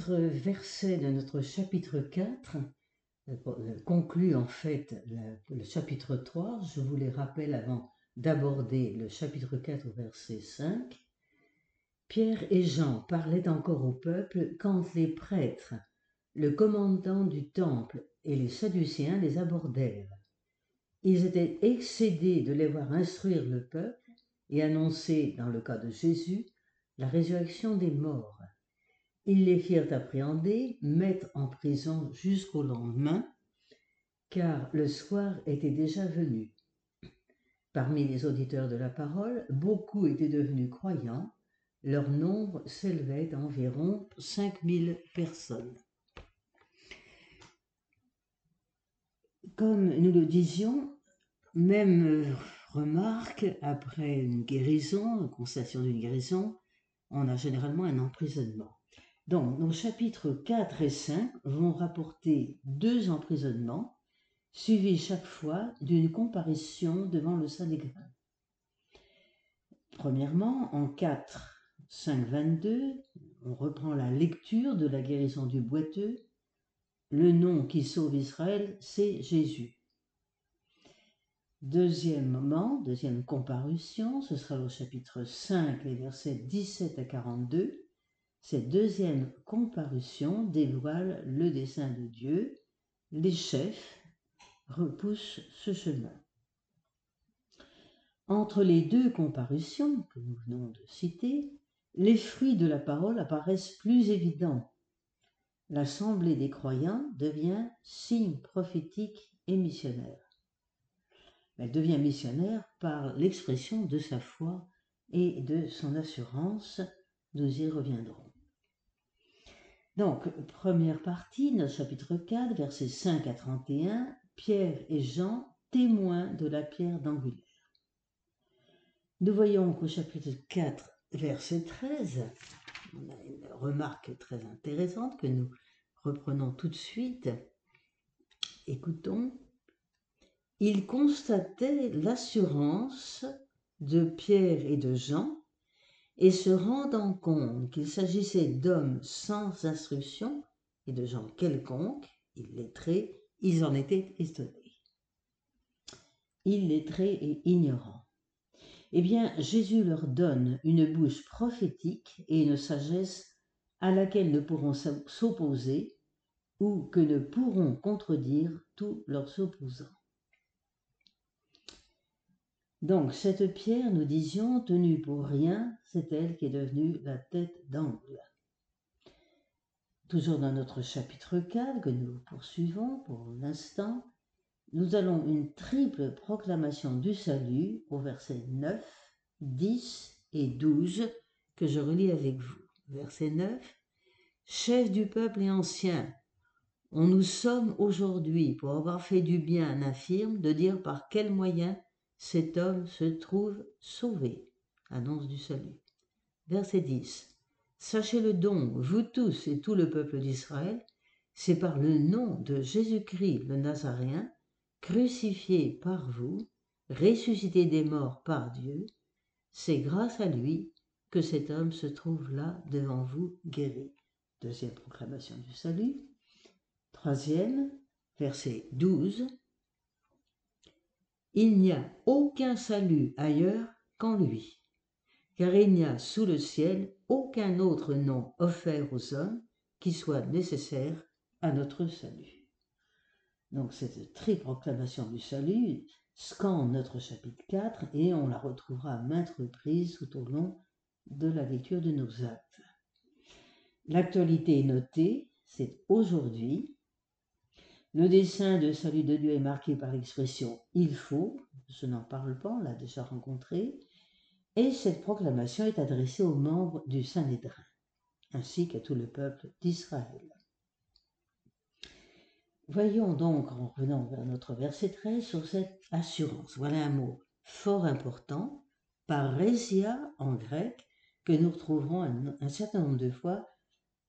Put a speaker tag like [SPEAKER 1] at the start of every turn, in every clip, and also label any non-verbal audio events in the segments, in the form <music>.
[SPEAKER 1] Versets de notre chapitre 4 euh, euh, concluent en fait le chapitre 3. Je vous les rappelle avant d'aborder le chapitre 4 verset 5. Pierre et Jean parlaient encore au peuple quand les prêtres, le commandant du temple et les Sadducéens les abordèrent. Ils étaient excédés de les voir instruire le peuple et annoncer, dans le cas de Jésus, la résurrection des morts. Ils les firent appréhender, mettre en prison jusqu'au lendemain, car le soir était déjà venu. Parmi les auditeurs de la parole, beaucoup étaient devenus croyants. Leur nombre s'élevait à environ 5000 personnes. Comme nous le disions, même remarque, après une guérison, une constatation d'une guérison, on a généralement un emprisonnement. Donc, nos chapitres 4 et 5 vont rapporter deux emprisonnements, suivis chaque fois d'une comparution devant le Sanhédrin. Premièrement, en 4, 5, 22, on reprend la lecture de la guérison du boiteux. Le nom qui sauve Israël, c'est Jésus. Deuxième moment, deuxième comparution, ce sera au chapitre 5, les versets 17 à 42. Cette deuxième comparution dévoile le dessein de Dieu. Les chefs repoussent ce chemin. Entre les deux comparutions que nous venons de citer, les fruits de la parole apparaissent plus évidents. L'assemblée des croyants devient signe prophétique et missionnaire. Elle devient missionnaire par l'expression de sa foi et de son assurance. Nous y reviendrons. Donc, première partie, notre chapitre 4, versets 5 à 31, Pierre et Jean, témoins de la pierre d'angulaire. Nous voyons qu'au chapitre 4, verset 13, on a une remarque très intéressante que nous reprenons tout de suite. Écoutons il constatait l'assurance de Pierre et de Jean, et se rendant compte qu'il s'agissait d'hommes sans instruction et de gens quelconques, illettrés, ils en étaient étonnés. Illettrés et ignorants. Eh bien, Jésus leur donne une bouche prophétique et une sagesse à laquelle ne pourront s'opposer ou que ne pourront contredire tous leurs opposants. Donc cette pierre, nous disions, tenue pour rien, c'est elle qui est devenue la tête d'angle. Toujours dans notre chapitre 4 que nous poursuivons pour l'instant, nous allons une triple proclamation du salut au verset 9, 10 et 12 que je relis avec vous. Verset 9. Chef du peuple et ancien, on nous sommes aujourd'hui, pour avoir fait du bien infirme, de dire par quel moyen cet homme se trouve sauvé. Annonce du salut. Verset 10. Sachez-le donc, vous tous et tout le peuple d'Israël, c'est par le nom de Jésus-Christ le Nazaréen, crucifié par vous, ressuscité des morts par Dieu, c'est grâce à lui que cet homme se trouve là devant vous guéri. Deuxième proclamation du salut. Troisième, verset 12. Il n'y a aucun salut ailleurs qu'en lui, car il n'y a sous le ciel aucun autre nom offert aux hommes qui soit nécessaire à notre salut. Donc cette triproclamation du salut scande notre chapitre 4 et on la retrouvera à maintes reprises tout au long de la lecture de nos actes. L'actualité est notée, c'est aujourd'hui, le dessin de salut de Dieu est marqué par l'expression il faut, je n'en parle pas, on l'a déjà rencontré, et cette proclamation est adressée aux membres du Sanhédrin, ainsi qu'à tout le peuple d'Israël. Voyons donc, en revenant vers notre verset 13, sur cette assurance. Voilà un mot fort important, parésia en grec, que nous retrouverons un, certain nombre de fois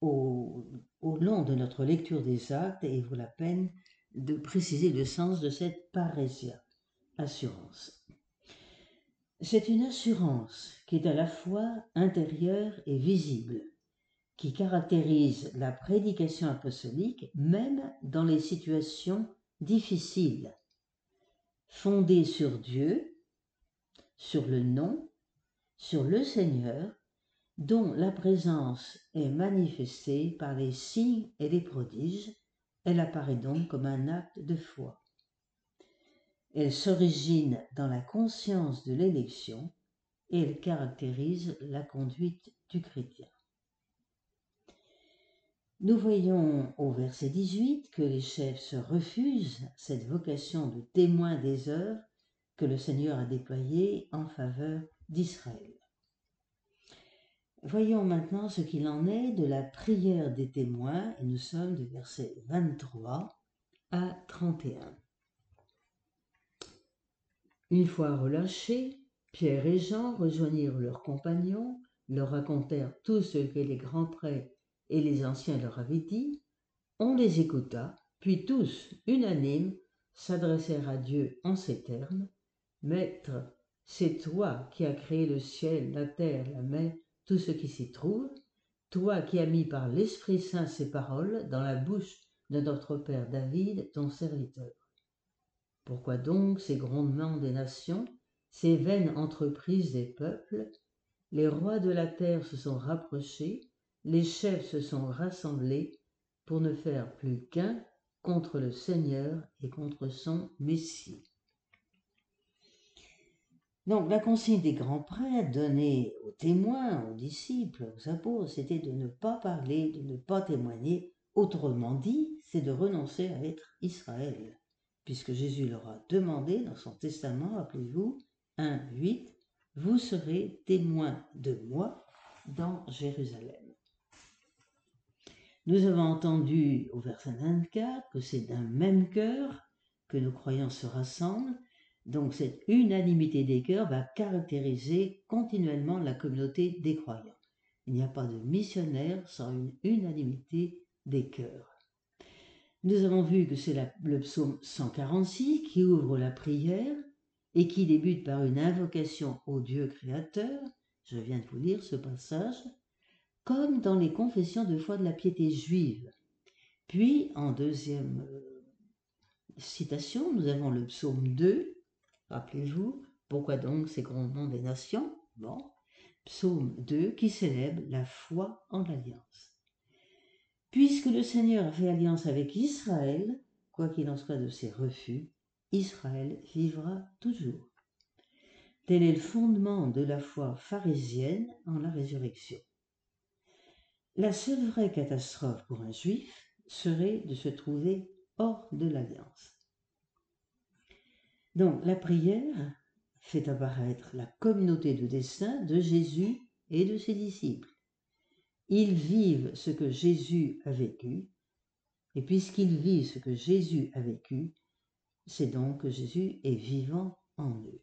[SPEAKER 1] au, long de notre lecture des actes il vaut la peine de préciser le sens de cette parésia, assurance. C'est une assurance qui est à la fois intérieure et visible. qui caractérise la prédication apostolique même dans les situations difficiles, fondée sur Dieu, sur le nom, sur le Seigneur, dont la présence est manifestée par les signes et les prodiges, elle apparaît donc comme un acte de foi. Elle s'origine dans la conscience de l'élection et elle caractérise la conduite du chrétien. Nous voyons au verset 18 que les chefs se refusent cette vocation de témoin des œuvres que le Seigneur a déployées en faveur d'Israël. Voyons maintenant ce qu'il en est de la prière des témoins et nous sommes du verset 23 à 31. Une fois relâchés, Pierre et Jean rejoignirent leurs compagnons, leur racontèrent tout ce que les grands prêtres et les anciens leur avaient dit. On les écouta, puis tous, unanimes, s'adressèrent à Dieu en ces termes. Maître, c'est toi qui as créé le ciel, la terre, la mer, tout ce qui s'y trouve, toi qui as mis par l'Esprit Saint ces paroles dans la bouche de notre Père David, ton serviteur. Pourquoi donc ces grondements des nations, ces vaines entreprises des peuples? Les rois de la terre se sont rapprochés, les chefs se sont rassemblés pour ne faire plus qu'un contre le Seigneur et contre son Messie. Donc la consigne des grands prêtres donnée aux témoins, aux disciples, aux apôtres, c'était de ne pas parler, de ne pas témoigner. Autrement dit, c'est de renoncer à être Israël puisque Jésus leur a demandé dans son testament, rappelez-vous, 1, 8, vous serez témoins de moi dans Jérusalem. Nous avons entendu au verset 24 que c'est d'un même cœur que nos croyants se rassemblent, donc cette unanimité des cœurs va caractériser continuellement la communauté des croyants. Il n'y a pas de missionnaire sans une unanimité des cœurs. Nous avons vu que c'est le psaume 146 qui ouvre la prière et qui débute par une invocation au Dieu créateur. Je viens de vous lire ce passage, comme dans les confessions de foi de la piété juive. Puis, en deuxième euh, citation, nous avons le psaume 2. Rappelez-vous, pourquoi donc ces grands noms des nations Bon, psaume 2 qui célèbre la foi en l'alliance. Puisque le Seigneur a fait alliance avec Israël, quoi qu'il en soit de ses refus, Israël vivra toujours. Tel est le fondement de la foi pharisienne en la résurrection. La seule vraie catastrophe pour un juif serait de se trouver hors de l'alliance. Donc la prière fait apparaître la communauté de destin de Jésus et de ses disciples. Ils vivent ce que Jésus a vécu, et puisqu'ils vivent ce que Jésus a vécu, c'est donc que Jésus est vivant en eux.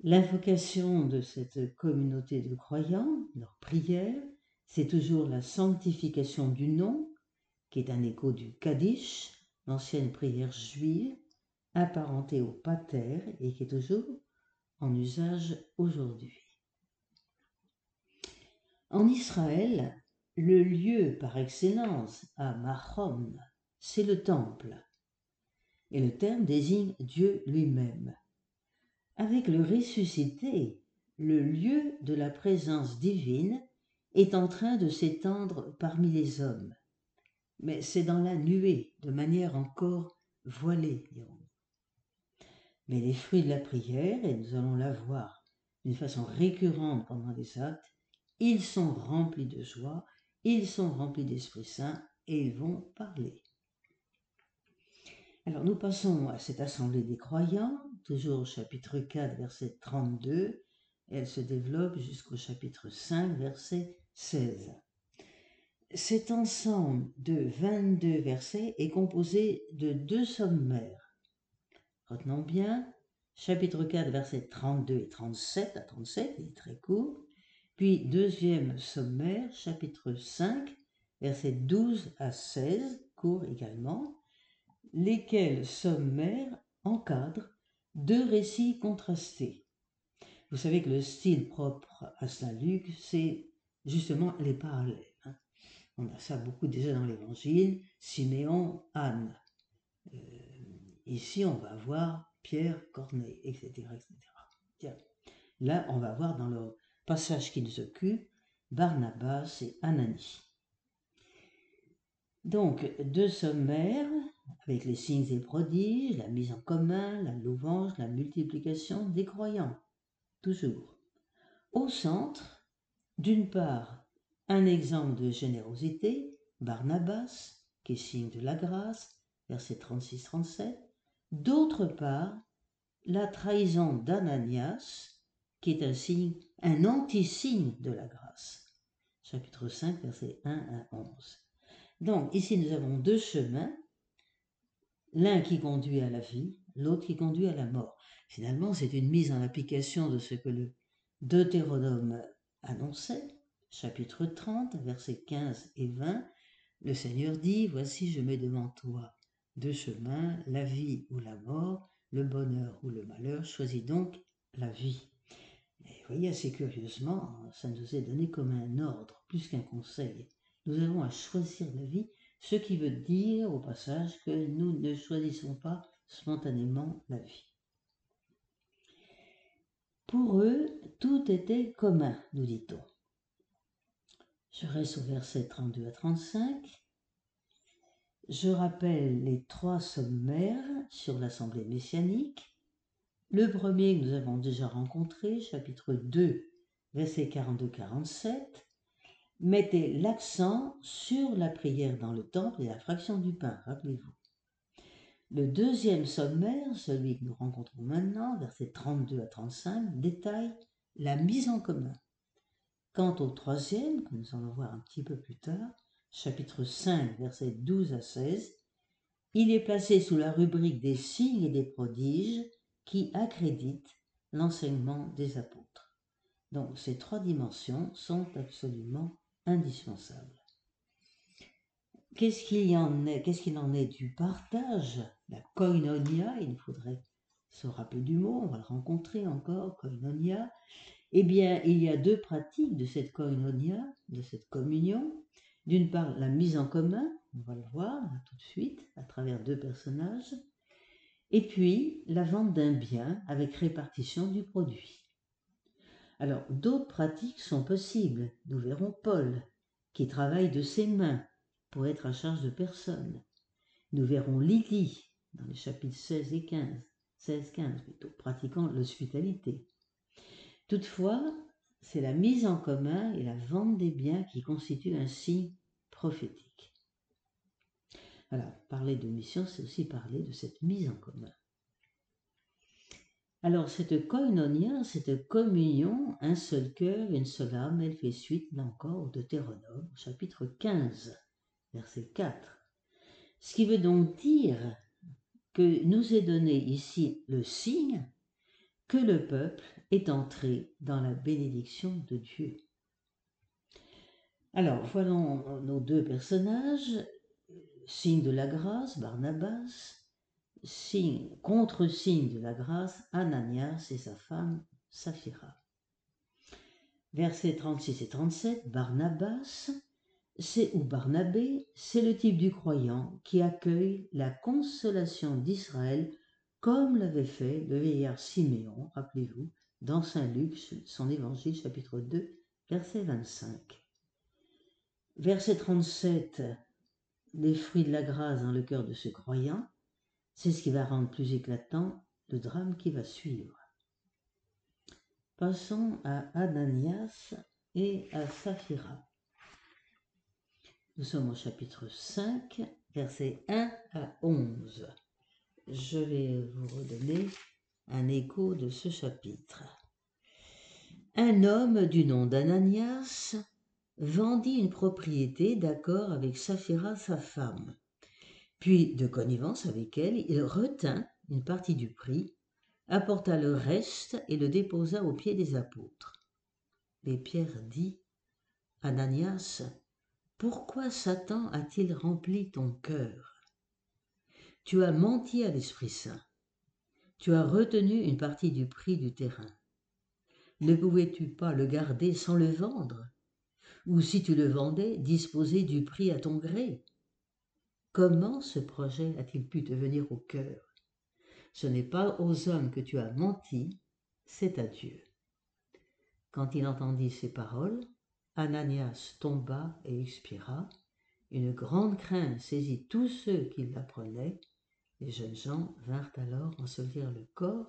[SPEAKER 1] L'invocation de cette communauté de croyants, leur prière, c'est toujours la sanctification du nom, qui est un écho du Kaddish, l'ancienne prière juive, apparentée au pater et qui est toujours en usage aujourd'hui. En Israël, le lieu par excellence à Mahom, c'est le temple. Et le terme désigne Dieu lui-même. Avec le ressuscité, le lieu de la présence divine est en train de s'étendre parmi les hommes. Mais c'est dans la nuée, de manière encore voilée, Mais les fruits de la prière, et nous allons la voir d'une façon récurrente pendant les actes, ils sont remplis de joie, ils sont remplis d'Esprit Saint et ils vont parler. Alors nous passons à cette assemblée des croyants, toujours au chapitre 4, verset 32, et elle se développe jusqu'au chapitre 5, verset 16. Cet ensemble de 22 versets est composé de deux sommaires. Retenons bien, chapitre 4, verset 32 et 37 à 37, il est très court, puis deuxième sommaire, chapitre 5, versets 12 à 16, court également, lesquels sommaires encadrent deux récits contrastés. Vous savez que le style propre à Saint Luc, c'est justement les parallèles. Hein. On a ça beaucoup déjà dans l'Évangile, Siméon, Anne. Euh, ici, on va voir Pierre, Corneille, etc. etc. Là, on va voir dans le passage qui nous occupe Barnabas et Anani. Donc, deux sommaires avec les signes et prodiges, la mise en commun, la louange, la multiplication des croyants. Toujours. Au centre, d'une part, un exemple de générosité, Barnabas, qui est signe de la grâce, verset 36-37. D'autre part, la trahison d'Ananias, qui est un signe, un anti-signe de la grâce. Chapitre 5, verset 1 à 11. Donc, ici, nous avons deux chemins, l'un qui conduit à la vie, l'autre qui conduit à la mort. Finalement, c'est une mise en application de ce que le Deutéronome annonçait, chapitre 30, versets 15 et 20. Le Seigneur dit, Voici, je mets devant toi deux chemins, la vie ou la mort, le bonheur ou le malheur, choisis donc la vie. Vous voyez, assez curieusement, ça nous est donné comme un ordre, plus qu'un conseil. Nous avons à choisir la vie, ce qui veut dire au passage que nous ne choisissons pas spontanément la vie. Pour eux, tout était commun, nous dit-on. Je reste au verset 32 à 35. Je rappelle les trois sommaires sur l'Assemblée messianique. Le premier que nous avons déjà rencontré, chapitre 2, verset 42-47, mettait l'accent sur la prière dans le temple et la fraction du pain, rappelez-vous. Le deuxième sommaire, celui que nous rencontrons maintenant, versets 32 à 35, détaille la mise en commun. Quant au troisième, que nous allons voir un petit peu plus tard, chapitre 5, versets 12 à 16, il est placé sous la rubrique des signes et des prodiges qui accréditent l'enseignement des apôtres. Donc ces trois dimensions sont absolument indispensables. Qu'est-ce qu'il en est Qu'est-ce qu'il en est du partage? La koinonia, il faudrait se rappeler du mot, on va le rencontrer encore, koinonia. Eh bien, il y a deux pratiques de cette koinonia, de cette communion. D'une part, la mise en commun, on va le voir tout de suite, à travers deux personnages. Et puis, la vente d'un bien avec répartition du produit. Alors, d'autres pratiques sont possibles. Nous verrons Paul, qui travaille de ses mains pour être à charge de personne. Nous verrons Lydie dans les chapitres 16 et 15, 16-15 plutôt, pratiquant l'hospitalité. Toutefois, c'est la mise en commun et la vente des biens qui constituent un signe prophétique. Alors, parler de mission, c'est aussi parler de cette mise en commun. Alors, cette koinonia, cette communion, un seul cœur, une seule âme, elle fait suite, là encore, au Deutéronome, chapitre 15 verset 4. Ce qui veut donc dire que nous est donné ici le signe que le peuple est entré dans la bénédiction de Dieu. Alors, voilà nos deux personnages, signe de la grâce, Barnabas, signe, contre-signe de la grâce, Ananias et sa femme, Saphira. Versets 36 et 37, Barnabas, c'est ou Barnabé, c'est le type du croyant qui accueille la consolation d'Israël comme l'avait fait le vieillard Siméon, rappelez-vous, dans Saint Luc, son évangile chapitre 2, verset 25. Verset 37, les fruits de la grâce dans le cœur de ce croyant, c'est ce qui va rendre plus éclatant le drame qui va suivre. Passons à Ananias et à Saphira. Nous sommes au chapitre 5, versets 1 à 11. Je vais vous redonner un écho de ce chapitre. Un homme du nom d'Ananias vendit une propriété d'accord avec Saphira sa femme. Puis, de connivence avec elle, il retint une partie du prix, apporta le reste et le déposa aux pieds des apôtres. Mais Pierre dit Ananias, pourquoi Satan a-t-il rempli ton cœur? Tu as menti à l'Esprit Saint. Tu as retenu une partie du prix du terrain. Ne pouvais-tu pas le garder sans le vendre? Ou si tu le vendais, disposer du prix à ton gré? Comment ce projet a-t-il pu te venir au cœur? Ce n'est pas aux hommes que tu as menti, c'est à Dieu. Quand il entendit ces paroles, Ananias tomba et expira. Une grande crainte saisit tous ceux qui l'apprenaient. Les jeunes gens vinrent alors ensevelir le corps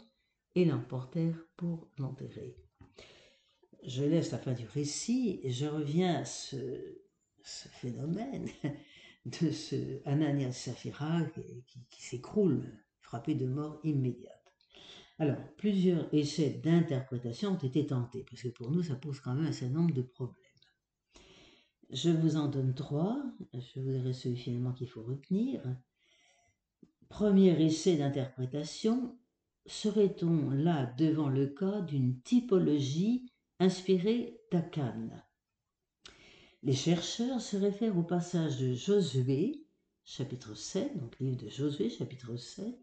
[SPEAKER 1] et l'emportèrent pour l'enterrer. Je laisse la fin du récit et je reviens à ce, phénomène <laughs> de ce Ananias Saphira qui, s'écroule, frappé de mort immédiate. Alors, plusieurs essais d'interprétation ont été tentés, parce que pour nous, ça pose quand même un certain nombre de problèmes. Je vous en donne trois. Je vous dirai celui finalement qu'il faut retenir. Premier essai d'interprétation, serait-on là devant le cas d'une typologie inspirée d'Akan Les chercheurs se réfèrent au passage de Josué, chapitre 7, donc livre de Josué, chapitre 7,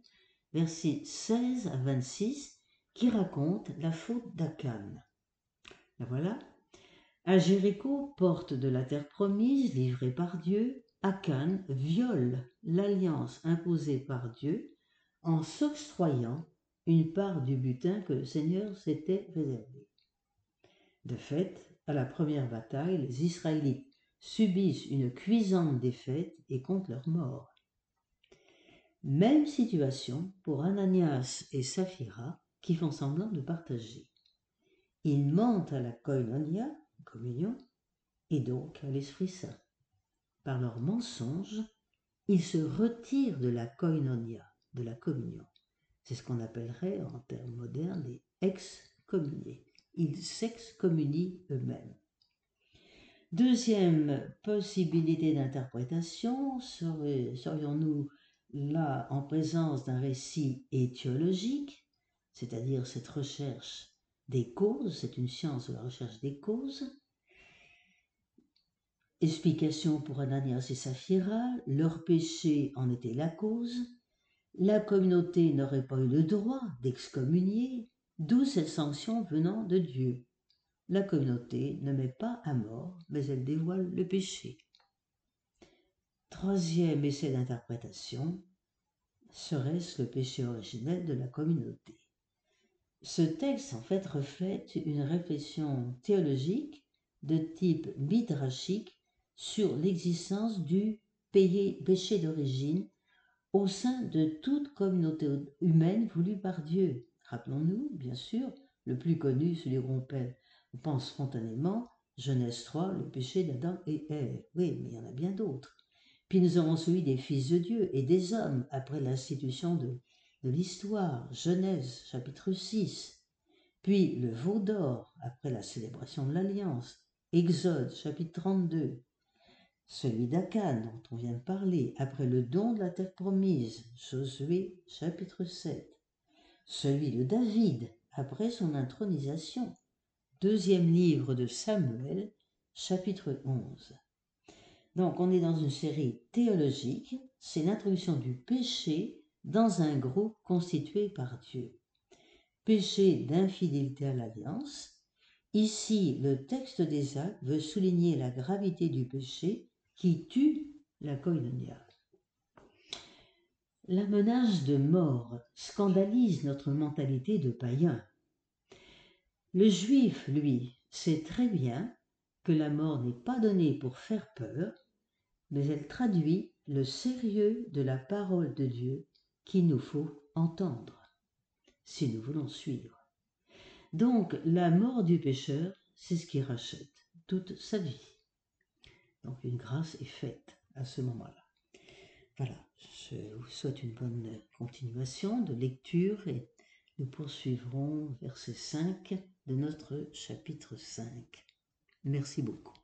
[SPEAKER 1] versets 16 à 26, qui raconte la faute d'Akan. La voilà. À Jéricho, porte de la terre promise, livrée par Dieu, Akan viole l'alliance imposée par Dieu en s'octroyant une part du butin que le Seigneur s'était réservé. De fait, à la première bataille, les Israélites subissent une cuisante défaite et comptent leur mort. Même situation pour Ananias et Saphira qui font semblant de partager. Ils mentent à la koinonia communion, et donc à l'Esprit Saint. Par leurs mensonges, ils se retirent de la koinonia, de la communion. C'est ce qu'on appellerait en termes modernes les excommuniés. Ils s'excommunient eux-mêmes. Deuxième possibilité d'interprétation, serions-nous là en présence d'un récit étiologique, c'est-à-dire cette recherche des causes, c'est une science de la recherche des causes. Explication pour Ananias et Saphira, leur péché en était la cause. La communauté n'aurait pas eu le droit d'excommunier, d'où cette sanction venant de Dieu. La communauté ne met pas à mort, mais elle dévoile le péché. Troisième essai d'interprétation, serait-ce le péché originel de la communauté? Ce texte, en fait, reflète une réflexion théologique de type midrashique sur l'existence du péché d'origine au sein de toute communauté humaine voulue par Dieu. Rappelons-nous, bien sûr, le plus connu, celui qu'on on pense spontanément, Genèse 3, le péché d'Adam et Ève. Oui, mais il y en a bien d'autres. Puis nous avons celui des fils de Dieu et des hommes après l'institution de de l'histoire, Genèse chapitre 6, puis le veau d'or après la célébration de l'Alliance, Exode chapitre 32, celui d'Akan dont on vient de parler après le don de la terre promise, Josué chapitre 7, celui de David après son intronisation, deuxième livre de Samuel chapitre 11. Donc on est dans une série théologique, c'est l'introduction du péché dans un groupe constitué par Dieu. Péché d'infidélité à l'alliance. Ici, le texte des actes veut souligner la gravité du péché qui tue la koinonia. La menace de mort scandalise notre mentalité de païen. Le juif, lui, sait très bien que la mort n'est pas donnée pour faire peur, mais elle traduit le sérieux de la parole de Dieu qu'il nous faut entendre si nous voulons suivre. Donc la mort du pécheur, c'est ce qui rachète toute sa vie. Donc une grâce est faite à ce moment-là. Voilà, je vous souhaite une bonne continuation de lecture et nous poursuivrons verset 5 de notre chapitre 5. Merci beaucoup.